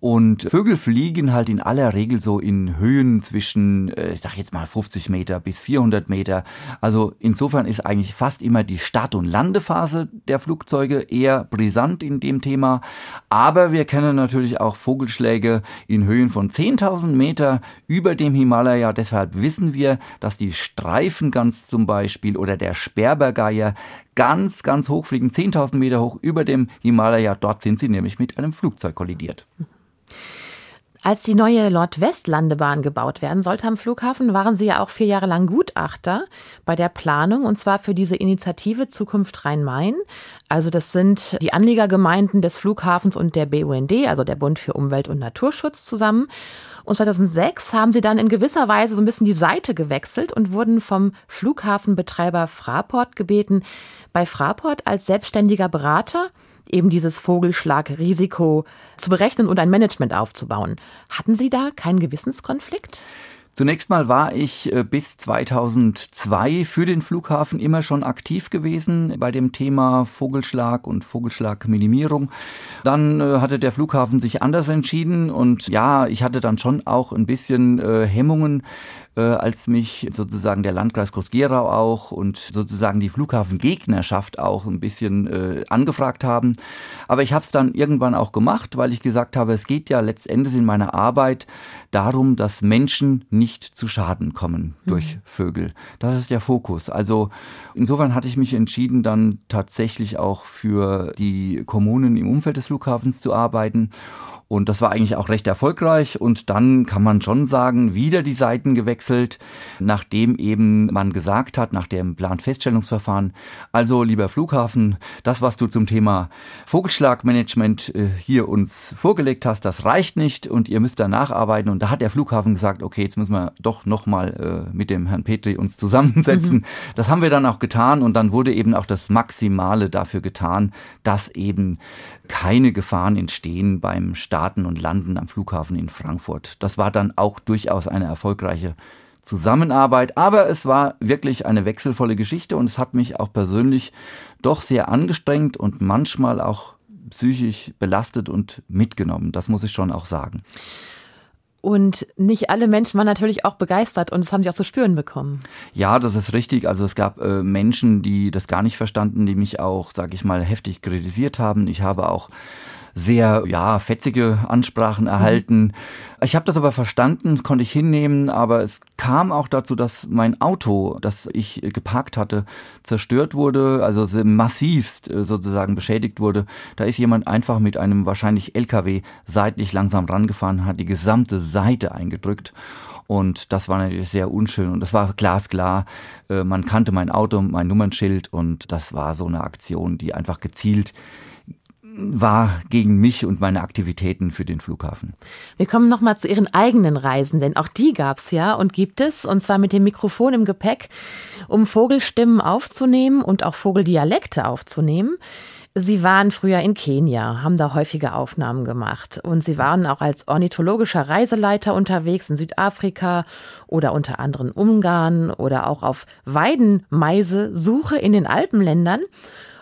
Und Vögel fliegen halt in aller Regel so in Höhen zwischen, äh, ich sag jetzt mal 50 Meter bis 400 Meter. Also insofern ist eigentlich fast immer die Start- und Landephase der Flugzeuge eher brisant in dem Thema. Aber wir kennen natürlich auch Vogelschläge in Höhen von 10.000 Meter über dem Himalaya. Deshalb wissen wir, dass die Streifengans zum Beispiel oder der Sperbergeier ganz, ganz hoch fliegen, 10.000 Meter hoch über dem Himalaya. Dort sind sie nämlich mit einem Flugzeug kollidiert. Als die neue Nordwestlandebahn gebaut werden sollte am Flughafen, waren Sie ja auch vier Jahre lang Gutachter bei der Planung und zwar für diese Initiative Zukunft Rhein-Main. Also das sind die Anliegergemeinden des Flughafens und der BUND, also der Bund für Umwelt und Naturschutz zusammen. Und 2006 haben Sie dann in gewisser Weise so ein bisschen die Seite gewechselt und wurden vom Flughafenbetreiber Fraport gebeten, bei Fraport als selbstständiger Berater eben dieses Vogelschlagrisiko zu berechnen und ein Management aufzubauen. Hatten Sie da keinen Gewissenskonflikt? Zunächst mal war ich äh, bis 2002 für den Flughafen immer schon aktiv gewesen bei dem Thema Vogelschlag und Vogelschlagminimierung. Dann äh, hatte der Flughafen sich anders entschieden und ja, ich hatte dann schon auch ein bisschen äh, Hemmungen, als mich sozusagen der Landkreis Groß-Gerau auch und sozusagen die Flughafengegnerschaft auch ein bisschen angefragt haben. Aber ich habe es dann irgendwann auch gemacht, weil ich gesagt habe, es geht ja letztendlich in meiner Arbeit darum, dass Menschen nicht zu Schaden kommen durch mhm. Vögel. Das ist der Fokus. Also insofern hatte ich mich entschieden, dann tatsächlich auch für die Kommunen im Umfeld des Flughafens zu arbeiten. Und das war eigentlich auch recht erfolgreich. Und dann kann man schon sagen, wieder die Seiten gewechselt, nachdem eben man gesagt hat, nach dem Planfeststellungsverfahren, also lieber Flughafen, das, was du zum Thema Vogelschlagmanagement äh, hier uns vorgelegt hast, das reicht nicht und ihr müsst da nacharbeiten. Und da hat der Flughafen gesagt, okay, jetzt müssen wir doch nochmal äh, mit dem Herrn Petri uns zusammensetzen. Mhm. Das haben wir dann auch getan und dann wurde eben auch das Maximale dafür getan, dass eben keine Gefahren entstehen beim Starten und Landen am Flughafen in Frankfurt. Das war dann auch durchaus eine erfolgreiche Zusammenarbeit, aber es war wirklich eine wechselvolle Geschichte und es hat mich auch persönlich doch sehr angestrengt und manchmal auch psychisch belastet und mitgenommen. Das muss ich schon auch sagen. Und nicht alle Menschen waren natürlich auch begeistert und das haben sie auch zu spüren bekommen. Ja, das ist richtig. Also es gab äh, Menschen, die das gar nicht verstanden, die mich auch, sage ich mal, heftig kritisiert haben. Ich habe auch sehr ja fetzige Ansprachen erhalten. Ich habe das aber verstanden, das konnte ich hinnehmen, aber es kam auch dazu, dass mein Auto, das ich geparkt hatte, zerstört wurde, also massivst äh, sozusagen beschädigt wurde. Da ist jemand einfach mit einem wahrscheinlich LKW seitlich langsam rangefahren, hat die gesamte Seite eingedrückt. Und das war natürlich sehr unschön. Und das war glasklar. Äh, man kannte mein Auto, mein Nummernschild und das war so eine Aktion, die einfach gezielt war gegen mich und meine Aktivitäten für den Flughafen. Wir kommen nochmal zu Ihren eigenen Reisen, denn auch die gab's ja und gibt es, und zwar mit dem Mikrofon im Gepäck, um Vogelstimmen aufzunehmen und auch Vogeldialekte aufzunehmen. Sie waren früher in Kenia, haben da häufige Aufnahmen gemacht und Sie waren auch als ornithologischer Reiseleiter unterwegs in Südafrika oder unter anderem Ungarn oder auch auf Weidenmeise-Suche in den Alpenländern.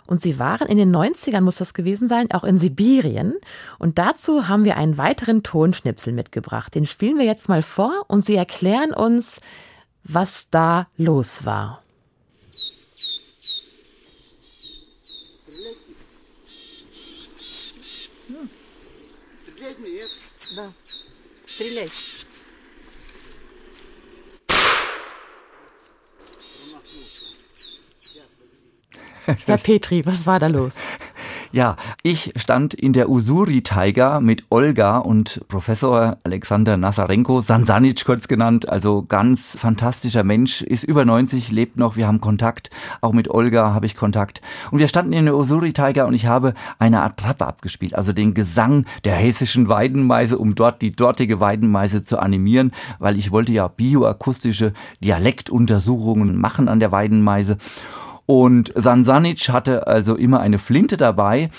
Und sie waren in den 90ern, muss das gewesen sein, auch in Sibirien. Und dazu haben wir einen weiteren Tonschnipsel mitgebracht. Den spielen wir jetzt mal vor und Sie erklären uns, was da los war. Да. Стреляй. Herr Petri, was war da los? Ja, ich stand in der Usuri Taiga mit Olga und Professor Alexander Nasarenko, Sansanic kurz genannt, also ganz fantastischer Mensch, ist über 90, lebt noch, wir haben Kontakt, auch mit Olga habe ich Kontakt. Und wir standen in der Usuri Taiga und ich habe eine Attrappe abgespielt, also den Gesang der hessischen Weidenmeise, um dort die dortige Weidenmeise zu animieren, weil ich wollte ja bioakustische Dialektuntersuchungen machen an der Weidenmeise. Und Sansanic hatte also immer eine Flinte dabei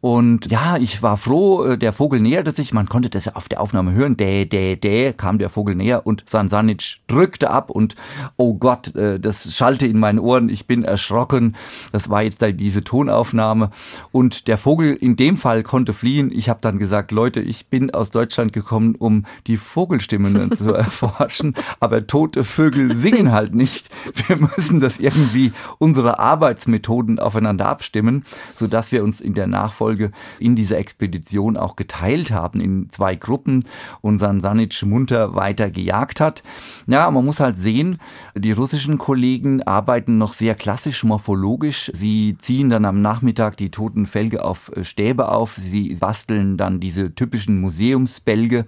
Und ja, ich war froh, äh, der Vogel näherte sich, man konnte das auf der Aufnahme hören, dä, dä, dä, kam der Vogel näher und Sansanic drückte ab und oh Gott, äh, das schallte in meinen Ohren, ich bin erschrocken. Das war jetzt diese Tonaufnahme und der Vogel in dem Fall konnte fliehen. Ich habe dann gesagt, Leute, ich bin aus Deutschland gekommen, um die Vogelstimmen zu erforschen, aber tote Vögel singen halt nicht. Wir müssen das irgendwie unsere Arbeitsmethoden aufeinander abstimmen, sodass wir uns in der Nachfolge in dieser Expedition auch geteilt haben in zwei Gruppen und Sansanic munter weiter gejagt hat. Ja, man muss halt sehen, die russischen Kollegen arbeiten noch sehr klassisch morphologisch. Sie ziehen dann am Nachmittag die toten Felge auf äh, Stäbe auf, sie basteln dann diese typischen Museumsbälge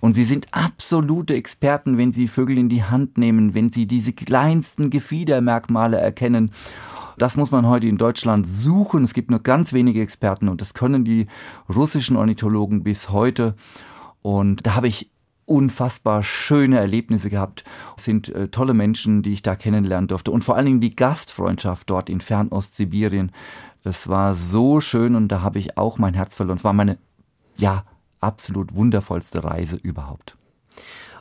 und sie sind absolute Experten, wenn sie Vögel in die Hand nehmen, wenn sie diese kleinsten Gefiedermerkmale erkennen. Das muss man heute in Deutschland suchen. Es gibt nur ganz wenige Experten und das können die russischen Ornithologen bis heute. Und da habe ich unfassbar schöne Erlebnisse gehabt. Es sind äh, tolle Menschen, die ich da kennenlernen durfte. Und vor allen Dingen die Gastfreundschaft dort in Fernostsibirien. Es war so schön und da habe ich auch mein Herz verloren. Es war meine, ja, absolut wundervollste Reise überhaupt.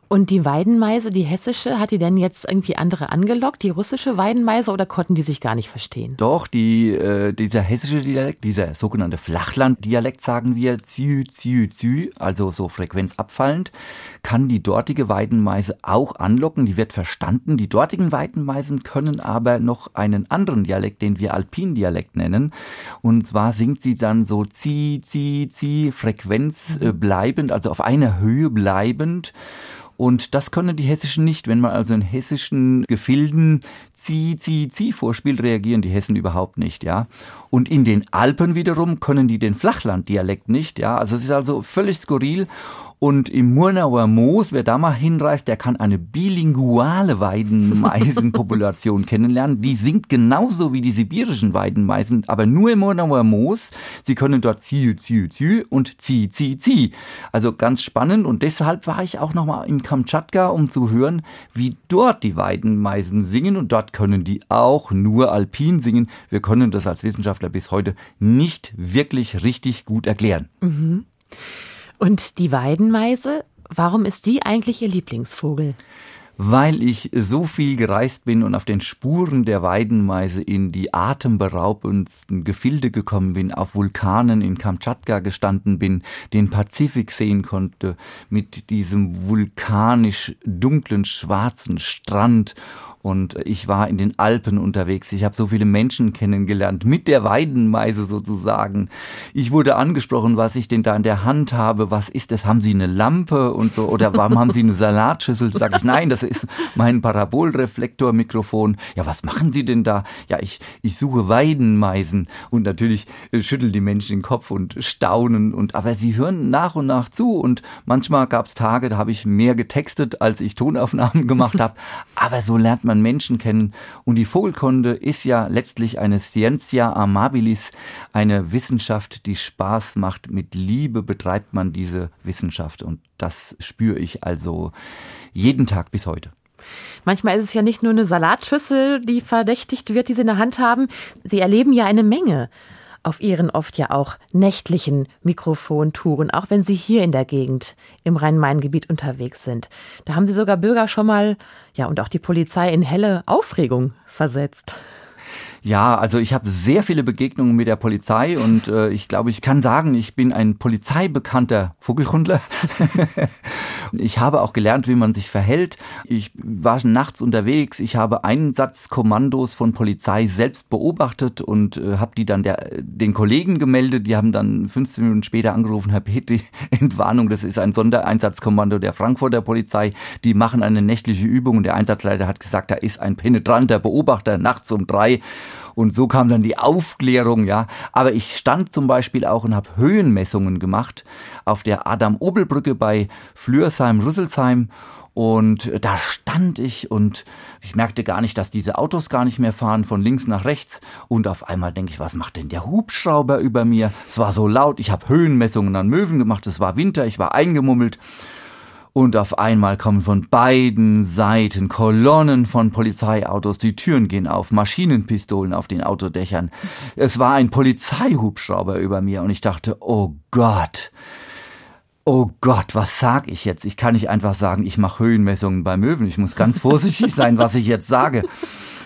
Und die Weidenmeise, die hessische, hat die denn jetzt irgendwie andere angelockt, die russische Weidenmeise, oder konnten die sich gar nicht verstehen? Doch, die, äh, dieser hessische Dialekt, dieser sogenannte Flachlanddialekt, sagen wir, zü, zü, zü, also so frequenzabfallend, kann die dortige Weidenmeise auch anlocken. Die wird verstanden. Die dortigen Weidenmeisen können aber noch einen anderen Dialekt, den wir Alpindialekt nennen. Und zwar singt sie dann so zi, zi, zi, frequenzbleibend, also auf einer Höhe bleibend. Und das können die Hessischen nicht. Wenn man also in hessischen Gefilden Zieh, Zieh, Zieh vorspielt, reagieren die Hessen überhaupt nicht, ja. Und in den Alpen wiederum können die den Flachlanddialekt nicht, ja. Also es ist also völlig skurril. Und im Murnauer Moos, wer da mal hinreist, der kann eine bilinguale Weidenmeisenpopulation kennenlernen. Die singt genauso wie die sibirischen Weidenmeisen, aber nur im Murnauer Moos. Sie können dort zieh, zieh, zieh und zieh, zieh, zieh. Also ganz spannend und deshalb war ich auch nochmal in Kamtschatka, um zu hören, wie dort die Weidenmeisen singen und dort können die auch nur alpin singen. Wir können das als Wissenschaftler bis heute nicht wirklich richtig gut erklären. Mhm. Und die Weidenmeise, warum ist die eigentlich Ihr Lieblingsvogel? weil ich so viel gereist bin und auf den Spuren der Weidenmeise in die atemberaubendsten Gefilde gekommen bin, auf Vulkanen in Kamtschatka gestanden bin, den Pazifik sehen konnte mit diesem vulkanisch dunklen schwarzen Strand und ich war in den Alpen unterwegs. Ich habe so viele Menschen kennengelernt, mit der Weidenmeise sozusagen. Ich wurde angesprochen, was ich denn da in der Hand habe. Was ist das? Haben Sie eine Lampe und so? Oder warum haben Sie eine Salatschüssel? Sag ich, nein, das ist mein Parabolreflektormikrofon. Ja, was machen Sie denn da? Ja, ich, ich suche Weidenmeisen. Und natürlich äh, schütteln die Menschen den Kopf und staunen. Und, aber sie hören nach und nach zu. Und manchmal gab es Tage, da habe ich mehr getextet, als ich Tonaufnahmen gemacht habe. Aber so lernt man man Menschen kennen. Und die Vogelkunde ist ja letztlich eine Scientia amabilis, eine Wissenschaft, die Spaß macht. Mit Liebe betreibt man diese Wissenschaft. Und das spüre ich also jeden Tag bis heute. Manchmal ist es ja nicht nur eine Salatschüssel, die verdächtigt wird, die Sie in der Hand haben. Sie erleben ja eine Menge auf ihren oft ja auch nächtlichen Mikrofontouren, auch wenn sie hier in der Gegend im Rhein-Main-Gebiet unterwegs sind. Da haben sie sogar Bürger schon mal, ja, und auch die Polizei in helle Aufregung versetzt. Ja, also ich habe sehr viele Begegnungen mit der Polizei und äh, ich glaube, ich kann sagen, ich bin ein polizeibekannter Vogelkundler. ich habe auch gelernt, wie man sich verhält. Ich war nachts unterwegs. Ich habe Einsatzkommandos von Polizei selbst beobachtet und äh, habe die dann der, den Kollegen gemeldet. Die haben dann 15 Minuten später angerufen, Herr Petri, Entwarnung, das ist ein Sondereinsatzkommando der Frankfurter Polizei. Die machen eine nächtliche Übung und der Einsatzleiter hat gesagt, da ist ein penetranter Beobachter nachts um drei. Und so kam dann die Aufklärung, ja. Aber ich stand zum Beispiel auch und habe Höhenmessungen gemacht auf der Adam-Obel-Brücke bei Flürsheim-Rüsselsheim. Und da stand ich und ich merkte gar nicht, dass diese Autos gar nicht mehr fahren, von links nach rechts. Und auf einmal denke ich, was macht denn der Hubschrauber über mir? Es war so laut, ich habe Höhenmessungen an Möwen gemacht, es war Winter, ich war eingemummelt. Und auf einmal kommen von beiden Seiten Kolonnen von Polizeiautos, die Türen gehen auf, Maschinenpistolen auf den Autodächern. Es war ein Polizeihubschrauber über mir und ich dachte, oh Gott, oh Gott, was sag ich jetzt? Ich kann nicht einfach sagen, ich mache Höhenmessungen bei Möwen. Ich muss ganz vorsichtig sein, was ich jetzt sage.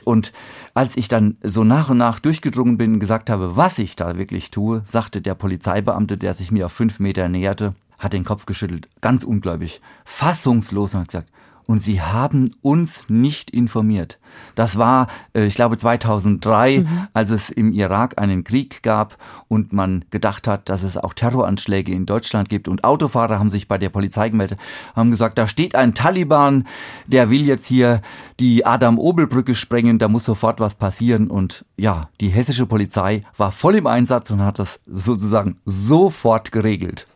Und als ich dann so nach und nach durchgedrungen bin und gesagt habe, was ich da wirklich tue, sagte der Polizeibeamte, der sich mir auf fünf Meter näherte, hat den Kopf geschüttelt, ganz ungläubig, fassungslos und hat gesagt, und sie haben uns nicht informiert. Das war, äh, ich glaube, 2003, mhm. als es im Irak einen Krieg gab und man gedacht hat, dass es auch Terroranschläge in Deutschland gibt. Und Autofahrer haben sich bei der Polizei gemeldet, haben gesagt, da steht ein Taliban, der will jetzt hier die Adam-Obel-Brücke sprengen, da muss sofort was passieren. Und ja, die hessische Polizei war voll im Einsatz und hat das sozusagen sofort geregelt.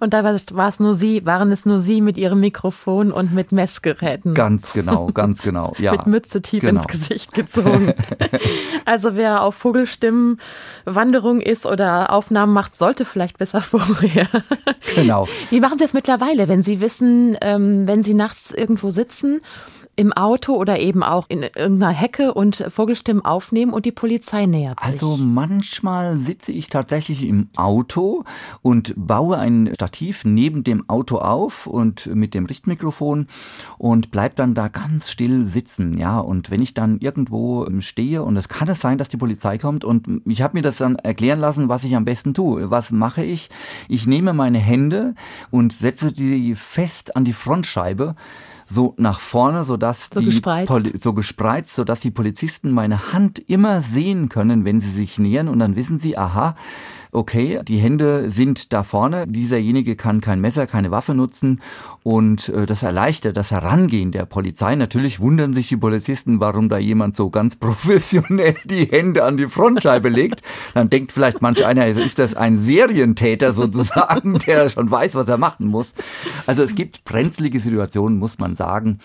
Und da war es nur Sie, waren es nur Sie mit Ihrem Mikrofon und mit Messgeräten. Ganz genau, ganz genau. Ja. mit Mütze tief genau. ins Gesicht gezogen. also wer auf Vogelstimmenwanderung ist oder Aufnahmen macht, sollte vielleicht besser vorher. Genau. Wie machen Sie das mittlerweile, wenn Sie wissen, ähm, wenn Sie nachts irgendwo sitzen im Auto oder eben auch in irgendeiner Hecke und Vogelstimmen aufnehmen und die Polizei nähert sich? Also manchmal sitze ich tatsächlich im Auto und baue ein Stativ neben dem Auto auf und mit dem Richtmikrofon und bleib dann da ganz still sitzen. Ja, und wenn ich dann irgendwo stehe und es kann es sein, dass die Polizei kommt und ich habe mir das dann erklären lassen, was ich am besten tue. Was mache ich? Ich nehme meine Hände und setze die fest an die Frontscheibe so nach vorne, sodass so die gespreizt. Poli so gespreizt, sodass die Polizisten meine Hand immer sehen können, wenn sie sich nähern und dann wissen sie, aha, okay, die Hände sind da vorne, dieserjenige kann kein Messer, keine Waffe nutzen und äh, das erleichtert das Herangehen der Polizei. Natürlich wundern sich die Polizisten, warum da jemand so ganz professionell die Hände an die Frontscheibe legt. Dann denkt vielleicht manch einer, ist das ein Serientäter sozusagen, der schon weiß, was er machen muss. Also es gibt brenzlige Situationen, muss man sagen.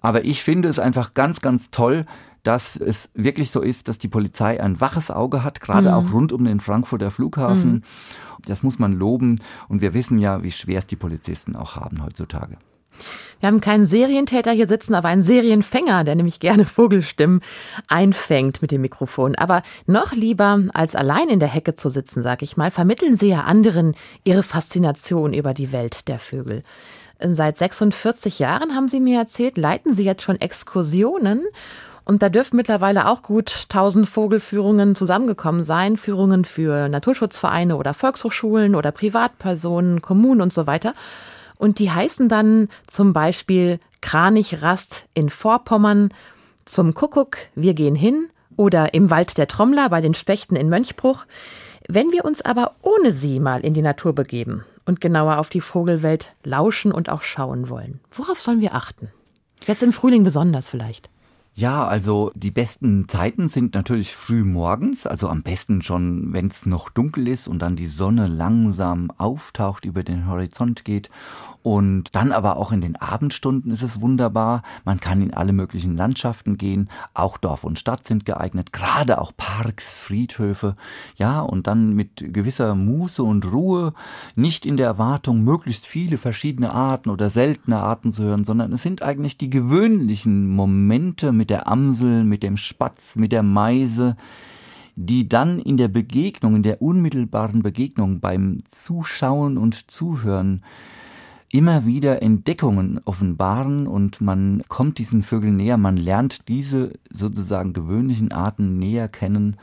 Aber ich finde es einfach ganz, ganz toll, dass es wirklich so ist, dass die Polizei ein waches Auge hat, gerade mhm. auch rund um den Frankfurter Flughafen. Mhm. Das muss man loben. Und wir wissen ja, wie schwer es die Polizisten auch haben heutzutage. Wir haben keinen Serientäter hier sitzen, aber einen Serienfänger, der nämlich gerne Vogelstimmen einfängt mit dem Mikrofon. Aber noch lieber als allein in der Hecke zu sitzen, sag ich mal, vermitteln Sie ja anderen Ihre Faszination über die Welt der Vögel. Seit 46 Jahren, haben Sie mir erzählt, leiten Sie jetzt schon Exkursionen und da dürfen mittlerweile auch gut 1000 Vogelführungen zusammengekommen sein. Führungen für Naturschutzvereine oder Volkshochschulen oder Privatpersonen, Kommunen und so weiter. Und die heißen dann zum Beispiel Kranichrast in Vorpommern, zum Kuckuck, wir gehen hin oder im Wald der Trommler bei den Spechten in Mönchbruch. Wenn wir uns aber ohne sie mal in die Natur begeben und genauer auf die Vogelwelt lauschen und auch schauen wollen, worauf sollen wir achten? Jetzt im Frühling besonders vielleicht. Ja, also die besten Zeiten sind natürlich früh morgens, also am besten schon, wenn es noch dunkel ist und dann die Sonne langsam auftaucht, über den Horizont geht und dann aber auch in den Abendstunden ist es wunderbar. Man kann in alle möglichen Landschaften gehen. Auch Dorf und Stadt sind geeignet. Gerade auch Parks, Friedhöfe. Ja, und dann mit gewisser Muße und Ruhe. Nicht in der Erwartung, möglichst viele verschiedene Arten oder seltene Arten zu hören, sondern es sind eigentlich die gewöhnlichen Momente mit der Amsel, mit dem Spatz, mit der Meise, die dann in der Begegnung, in der unmittelbaren Begegnung beim Zuschauen und Zuhören immer wieder Entdeckungen offenbaren und man kommt diesen Vögeln näher, man lernt diese sozusagen gewöhnlichen Arten näher kennen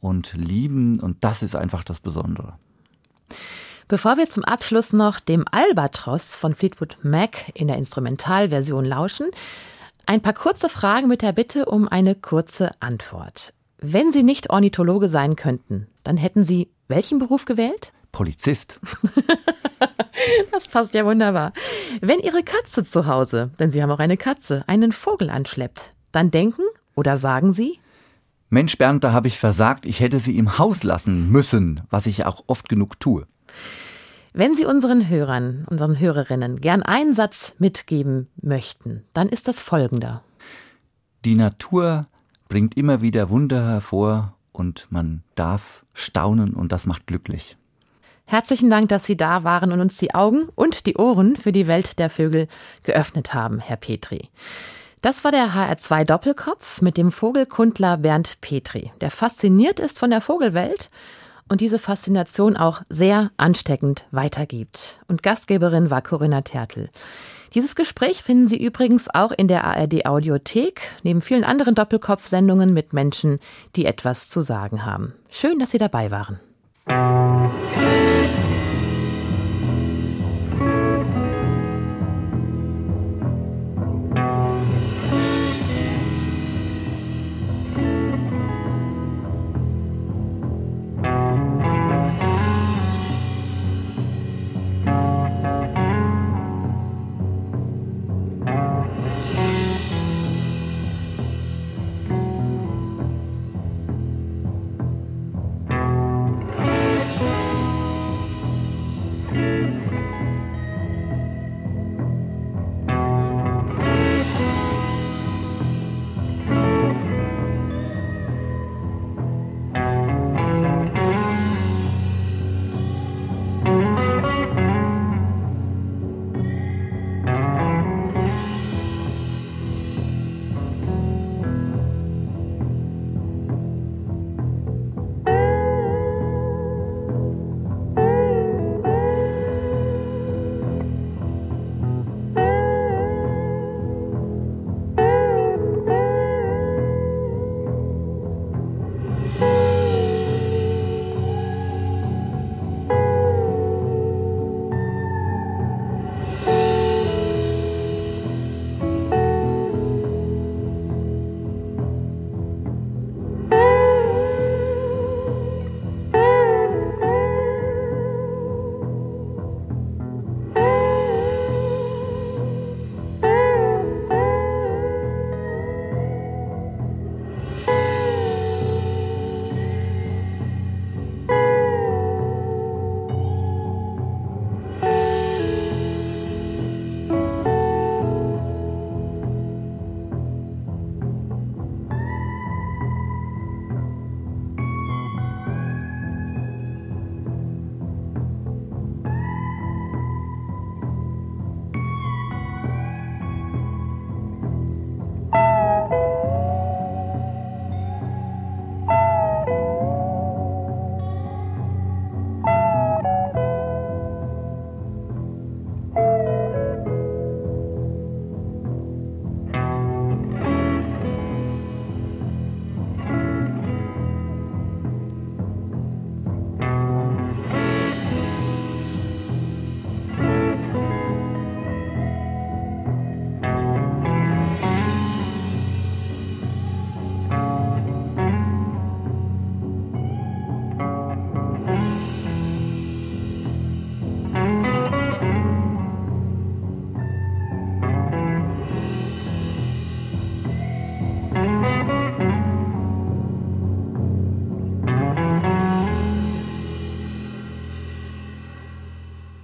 und lieben und das ist einfach das Besondere. Bevor wir zum Abschluss noch dem Albatros von Fleetwood Mac in der Instrumentalversion lauschen, ein paar kurze Fragen mit der Bitte um eine kurze Antwort. Wenn Sie nicht Ornithologe sein könnten, dann hätten Sie welchen Beruf gewählt? Polizist. das passt ja wunderbar. Wenn Ihre Katze zu Hause, denn Sie haben auch eine Katze, einen Vogel anschleppt, dann denken oder sagen Sie? Mensch, Bernd, da habe ich versagt, ich hätte sie im Haus lassen müssen, was ich auch oft genug tue. Wenn Sie unseren Hörern, unseren Hörerinnen gern einen Satz mitgeben möchten, dann ist das folgender. Die Natur bringt immer wieder Wunder hervor und man darf staunen und das macht glücklich. Herzlichen Dank, dass Sie da waren und uns die Augen und die Ohren für die Welt der Vögel geöffnet haben, Herr Petri. Das war der HR2 Doppelkopf mit dem Vogelkundler Bernd Petri, der fasziniert ist von der Vogelwelt und diese Faszination auch sehr ansteckend weitergibt. Und Gastgeberin war Corinna Tertel. Dieses Gespräch finden Sie übrigens auch in der ARD Audiothek, neben vielen anderen Doppelkopf-Sendungen mit Menschen, die etwas zu sagen haben. Schön, dass Sie dabei waren.